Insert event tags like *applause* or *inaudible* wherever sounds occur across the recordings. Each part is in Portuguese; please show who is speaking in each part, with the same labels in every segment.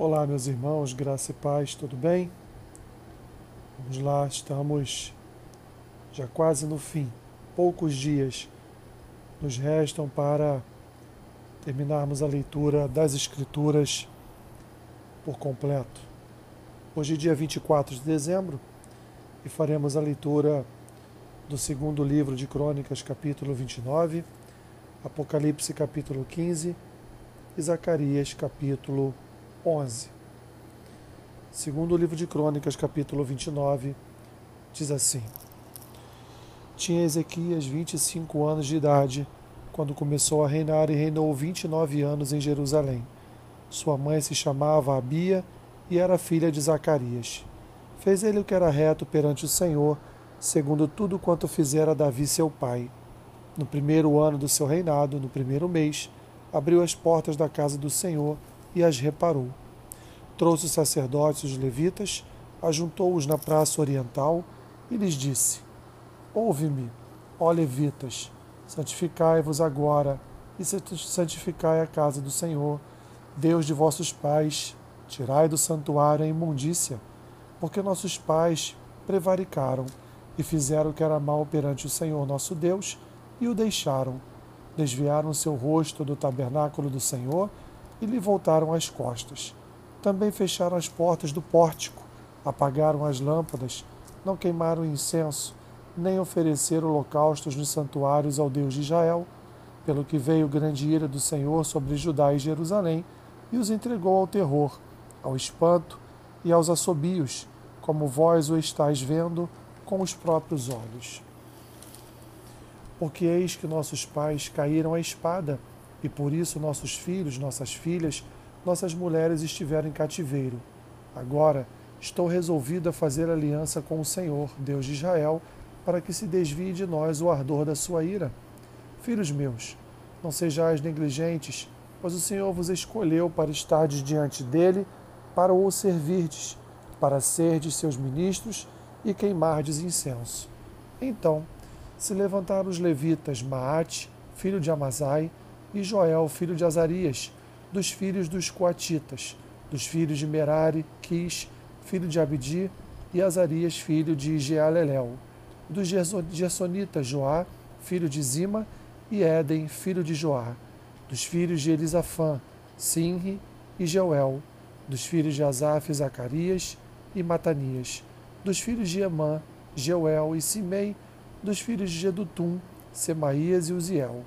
Speaker 1: Olá, meus irmãos, graça e paz, tudo bem? Vamos lá, estamos já quase no fim. Poucos dias nos restam para terminarmos a leitura das Escrituras por completo. Hoje dia 24 de dezembro e faremos a leitura do segundo livro de Crônicas, capítulo 29, Apocalipse, capítulo 15 e Zacarias, capítulo 11. Segundo o livro de Crônicas, capítulo 29, diz assim: Tinha Ezequias 25 anos de idade quando começou a reinar e reinou 29 anos em Jerusalém. Sua mãe se chamava Abia e era filha de Zacarias. Fez ele o que era reto perante o Senhor, segundo tudo quanto fizera Davi seu pai. No primeiro ano do seu reinado, no primeiro mês, abriu as portas da casa do Senhor e as reparou. Trouxe os sacerdotes e os levitas, ajuntou-os na praça oriental e lhes disse: Ouve-me, ó levitas, santificai-vos agora e santificai a casa do Senhor, Deus de vossos pais, tirai do santuário a imundícia, porque nossos pais prevaricaram e fizeram o que era mal perante o Senhor nosso Deus e o deixaram. Desviaram seu rosto do tabernáculo do Senhor e lhe voltaram as costas. Também fecharam as portas do pórtico, apagaram as lâmpadas, não queimaram incenso, nem ofereceram holocaustos nos santuários ao Deus de Israel, pelo que veio grande ira do Senhor sobre Judá e Jerusalém, e os entregou ao terror, ao espanto e aos assobios, como vós o estáis vendo com os próprios olhos. Porque eis que nossos pais caíram à espada, e por isso nossos filhos, nossas filhas, nossas mulheres estiveram em cativeiro. Agora estou resolvido a fazer aliança com o Senhor, Deus de Israel, para que se desvie de nós o ardor da sua ira. Filhos meus, não sejais negligentes, pois o Senhor vos escolheu para estardes diante dele, para o servirdes, para serdes seus ministros e queimardes incenso. Então se levantaram os levitas Maate, filho de Amazai, e Joel, filho de Azarias, dos filhos dos Coatitas, dos filhos de Merari, Quis, filho de Abdi, e Azarias, filho de Jealelel, dos Gersonitas, Joá, filho de Zima, e Éden, filho de Joá, dos filhos de Elisafã, Sinri e Jeuel, dos filhos de Asaf, Zacarias e Matanias, dos filhos de Emã, Jeuel e Simei, dos filhos de Jedutum, Semaías e Uziel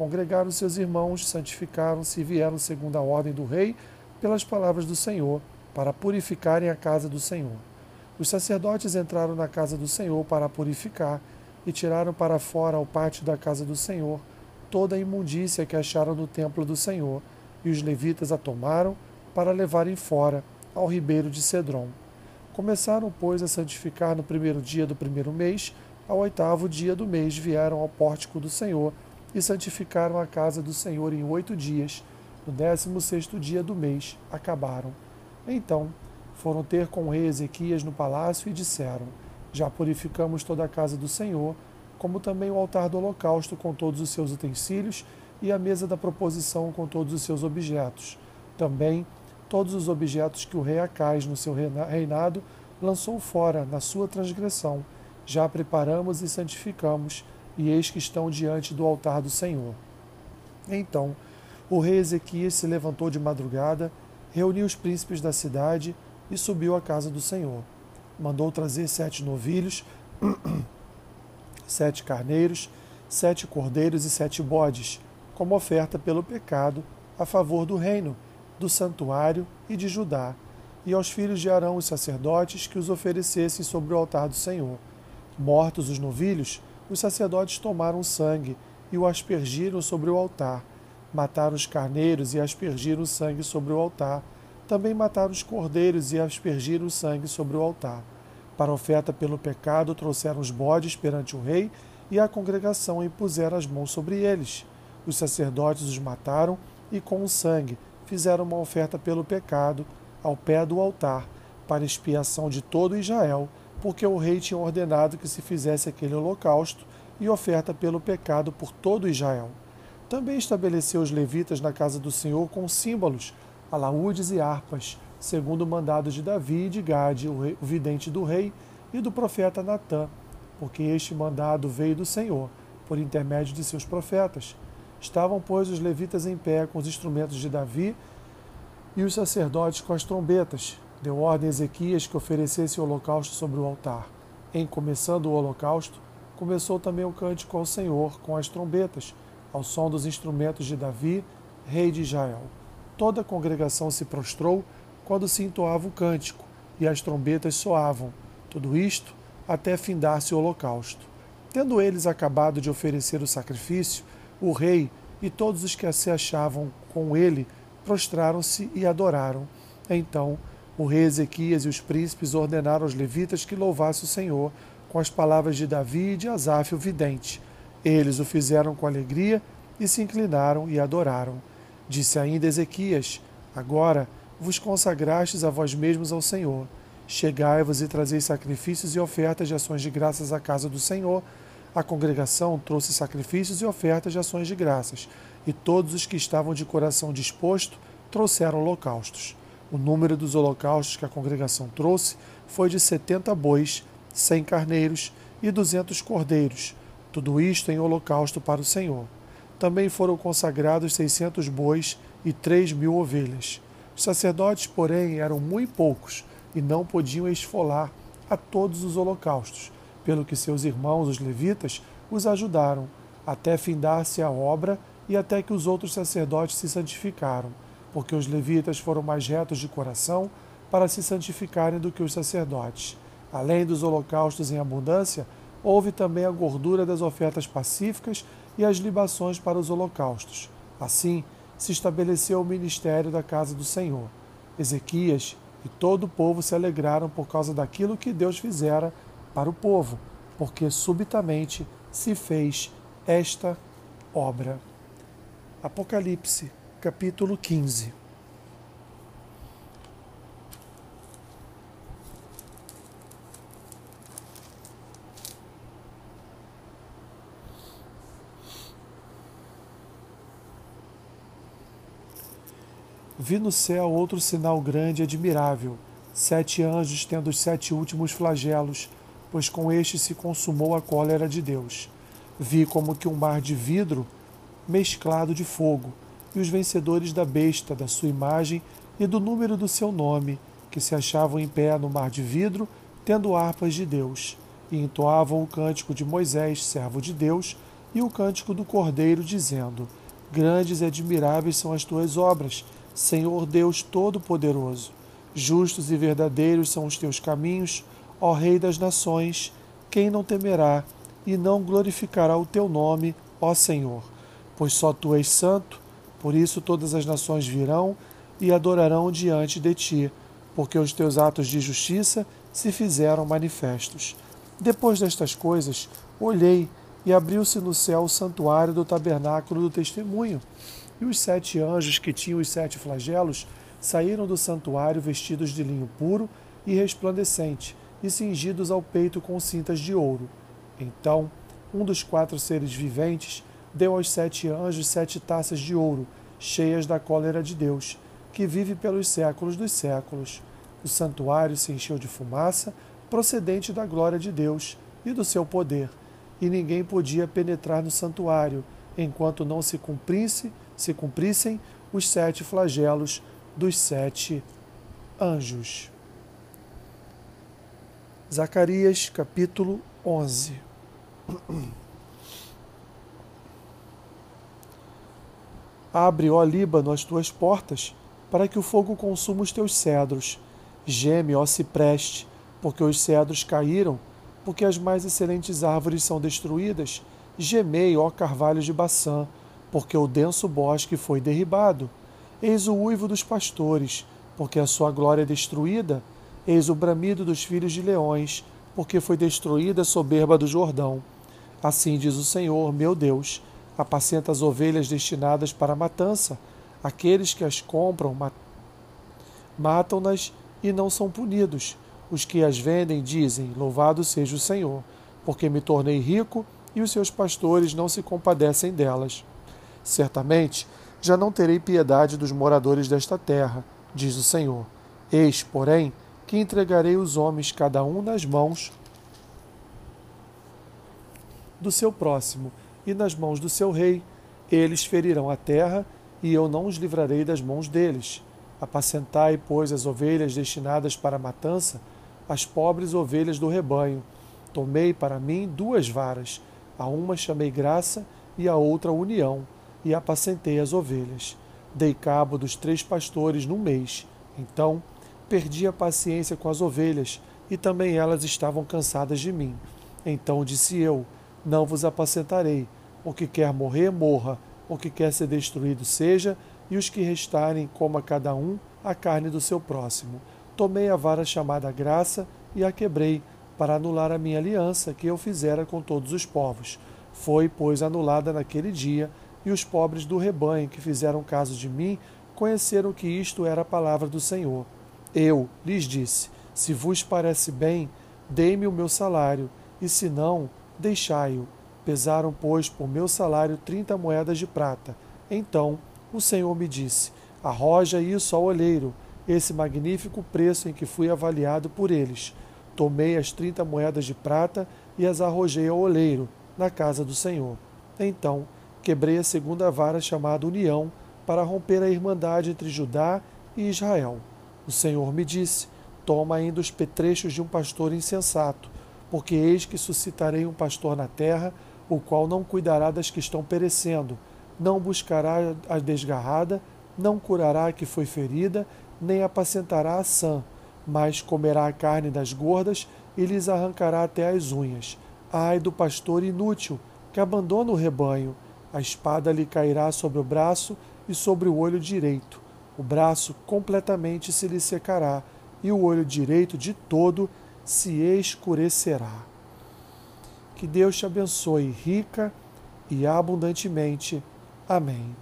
Speaker 1: Congregaram seus irmãos, santificaram-se e vieram segundo a ordem do rei, pelas palavras do Senhor, para purificarem a casa do Senhor. Os sacerdotes entraram na casa do Senhor para purificar e tiraram para fora ao pátio da casa do Senhor toda a imundícia que acharam no templo do Senhor, e os levitas a tomaram para levarem fora ao ribeiro de Cedron. Começaram, pois, a santificar no primeiro dia do primeiro mês, ao oitavo dia do mês vieram ao pórtico do Senhor e santificaram a casa do Senhor em oito dias. No décimo sexto dia do mês acabaram. Então foram ter com o rei Ezequias no palácio e disseram: Já purificamos toda a casa do Senhor, como também o altar do holocausto com todos os seus utensílios e a mesa da proposição com todos os seus objetos. Também todos os objetos que o rei Acais, no seu reinado, lançou fora na sua transgressão. Já preparamos e santificamos e eis que estão diante do altar do Senhor. Então o rei Ezequias se levantou de madrugada, reuniu os príncipes da cidade e subiu à casa do Senhor. Mandou trazer sete novilhos, *clears throat* sete carneiros, sete cordeiros e sete bodes, como oferta pelo pecado, a favor do reino, do santuário e de Judá, e aos filhos de Arão, os sacerdotes, que os oferecessem sobre o altar do Senhor. Mortos os novilhos, os sacerdotes tomaram sangue e o aspergiram sobre o altar. Mataram os carneiros e aspergiram o sangue sobre o altar. Também mataram os cordeiros e aspergiram o sangue sobre o altar. Para oferta pelo pecado, trouxeram os bodes perante o rei e a congregação impuseram as mãos sobre eles. Os sacerdotes os mataram e, com o sangue, fizeram uma oferta pelo pecado ao pé do altar, para expiação de todo Israel porque o rei tinha ordenado que se fizesse aquele holocausto e oferta pelo pecado por todo Israel. Também estabeleceu os levitas na casa do Senhor com símbolos, alaúdes e harpas, segundo o mandado de Davi e de Gade, o, rei, o vidente do rei, e do profeta Natã, porque este mandado veio do Senhor, por intermédio de seus profetas. Estavam, pois, os levitas em pé com os instrumentos de Davi e os sacerdotes com as trombetas. Deu ordem a Ezequias que oferecesse o holocausto sobre o altar. Em começando o holocausto, começou também o cântico ao Senhor com as trombetas, ao som dos instrumentos de Davi, rei de Israel. Toda a congregação se prostrou quando se entoava o cântico, e as trombetas soavam. Tudo isto até findar-se o holocausto. Tendo eles acabado de oferecer o sacrifício, o rei e todos os que se achavam com ele prostraram-se e adoraram. Então o rei Ezequias e os príncipes ordenaram aos levitas que louvassem o Senhor com as palavras de Davi e de Asaf, o vidente. Eles o fizeram com alegria e se inclinaram e adoraram. Disse ainda Ezequias: Agora vos consagrastes a vós mesmos ao Senhor. Chegai-vos e trazei sacrifícios e ofertas de ações de graças à casa do Senhor. A congregação trouxe sacrifícios e ofertas de ações de graças, e todos os que estavam de coração disposto trouxeram holocaustos. O número dos holocaustos que a congregação trouxe foi de setenta bois, cem carneiros e duzentos cordeiros, tudo isto em holocausto para o Senhor. Também foram consagrados seiscentos bois e três mil ovelhas. Os sacerdotes, porém, eram muito poucos e não podiam esfolar a todos os holocaustos, pelo que seus irmãos, os levitas, os ajudaram, até findar-se a obra e até que os outros sacerdotes se santificaram, porque os levitas foram mais retos de coração para se santificarem do que os sacerdotes. Além dos holocaustos em abundância, houve também a gordura das ofertas pacíficas e as libações para os holocaustos. Assim, se estabeleceu o ministério da casa do Senhor. Ezequias e todo o povo se alegraram por causa daquilo que Deus fizera para o povo, porque subitamente se fez esta obra. Apocalipse, capítulo 15. Vi no céu outro sinal grande e admirável, sete anjos tendo os sete últimos flagelos, pois com este se consumou a cólera de Deus. Vi como que um mar de vidro mesclado de fogo, e os vencedores da besta, da sua imagem e do número do seu nome, que se achavam em pé no mar de vidro, tendo harpas de Deus, e entoavam o cântico de Moisés, servo de Deus, e o cântico do Cordeiro, dizendo: Grandes e admiráveis são as tuas obras Senhor Deus Todo-Poderoso, justos e verdadeiros são os teus caminhos, ó Rei das Nações, quem não temerá e não glorificará o teu nome, ó Senhor? Pois só tu és santo, por isso todas as nações virão e adorarão diante de ti, porque os teus atos de justiça se fizeram manifestos. Depois destas coisas, olhei e abriu-se no céu o santuário do tabernáculo do testemunho e os sete anjos que tinham os sete flagelos saíram do santuário vestidos de linho puro e resplandecente e cingidos ao peito com cintas de ouro. Então, um dos quatro seres viventes deu aos sete anjos sete taças de ouro, cheias da cólera de Deus, que vive pelos séculos dos séculos. O santuário se encheu de fumaça, procedente da glória de Deus e do seu poder, e ninguém podia penetrar no santuário, enquanto não se cumprisse se cumprissem os sete flagelos dos sete anjos. Zacarias capítulo 11 *clears throat* Abre, ó Líbano, as tuas portas, para que o fogo consuma os teus cedros. Geme, ó cipreste, porque os cedros caíram, porque as mais excelentes árvores são destruídas. Gemei, ó carvalho de Baçã, porque o denso bosque foi derribado. Eis o uivo dos pastores, porque a sua glória é destruída. Eis o bramido dos filhos de leões, porque foi destruída a soberba do Jordão. Assim diz o Senhor, meu Deus: apacenta as ovelhas destinadas para a matança. Aqueles que as compram matam-nas e não são punidos. Os que as vendem dizem: Louvado seja o Senhor, porque me tornei rico e os seus pastores não se compadecem delas. Certamente já não terei piedade dos moradores desta terra, diz o Senhor. Eis, porém, que entregarei os homens cada um nas mãos do seu próximo e nas mãos do seu rei. Eles ferirão a terra, e eu não os livrarei das mãos deles. Apacentai, pois, as ovelhas destinadas para a matança, as pobres ovelhas do rebanho. Tomei para mim duas varas, a uma chamei graça e a outra união, e apacentei as ovelhas. Dei cabo dos três pastores num mês. Então perdi a paciência com as ovelhas, e também elas estavam cansadas de mim. Então disse eu: Não vos apacentarei. O que quer morrer, morra. O que quer ser destruído, seja. E os que restarem, coma cada um a carne do seu próximo. Tomei a vara chamada graça e a quebrei, para anular a minha aliança que eu fizera com todos os povos. Foi, pois, anulada naquele dia, e os pobres do rebanho que fizeram caso de mim conheceram que isto era a palavra do Senhor. Eu lhes disse: Se vos parece bem, dei-me o meu salário, e se não, deixai-o. Pesaram, pois, por meu salário trinta moedas de prata. Então o Senhor me disse: Arroja isso ao olheiro, esse magnífico preço em que fui avaliado por eles. Tomei as trinta moedas de prata e as arrojei ao oleiro, na casa do Senhor. Então quebrei a segunda vara chamada União, para romper a irmandade entre Judá e Israel. O Senhor me disse: Toma ainda os petrechos de um pastor insensato, porque eis que suscitarei um pastor na terra, o qual não cuidará das que estão perecendo, não buscará a desgarrada, não curará a que foi ferida, nem apacentará a sã, mas comerá a carne das gordas e lhes arrancará até as unhas. Ai do pastor inútil, que abandona o rebanho, a espada lhe cairá sobre o braço e sobre o olho direito o braço completamente se lhe secará, e o olho direito de todo se escurecerá. Que Deus te abençoe rica e abundantemente. Amém.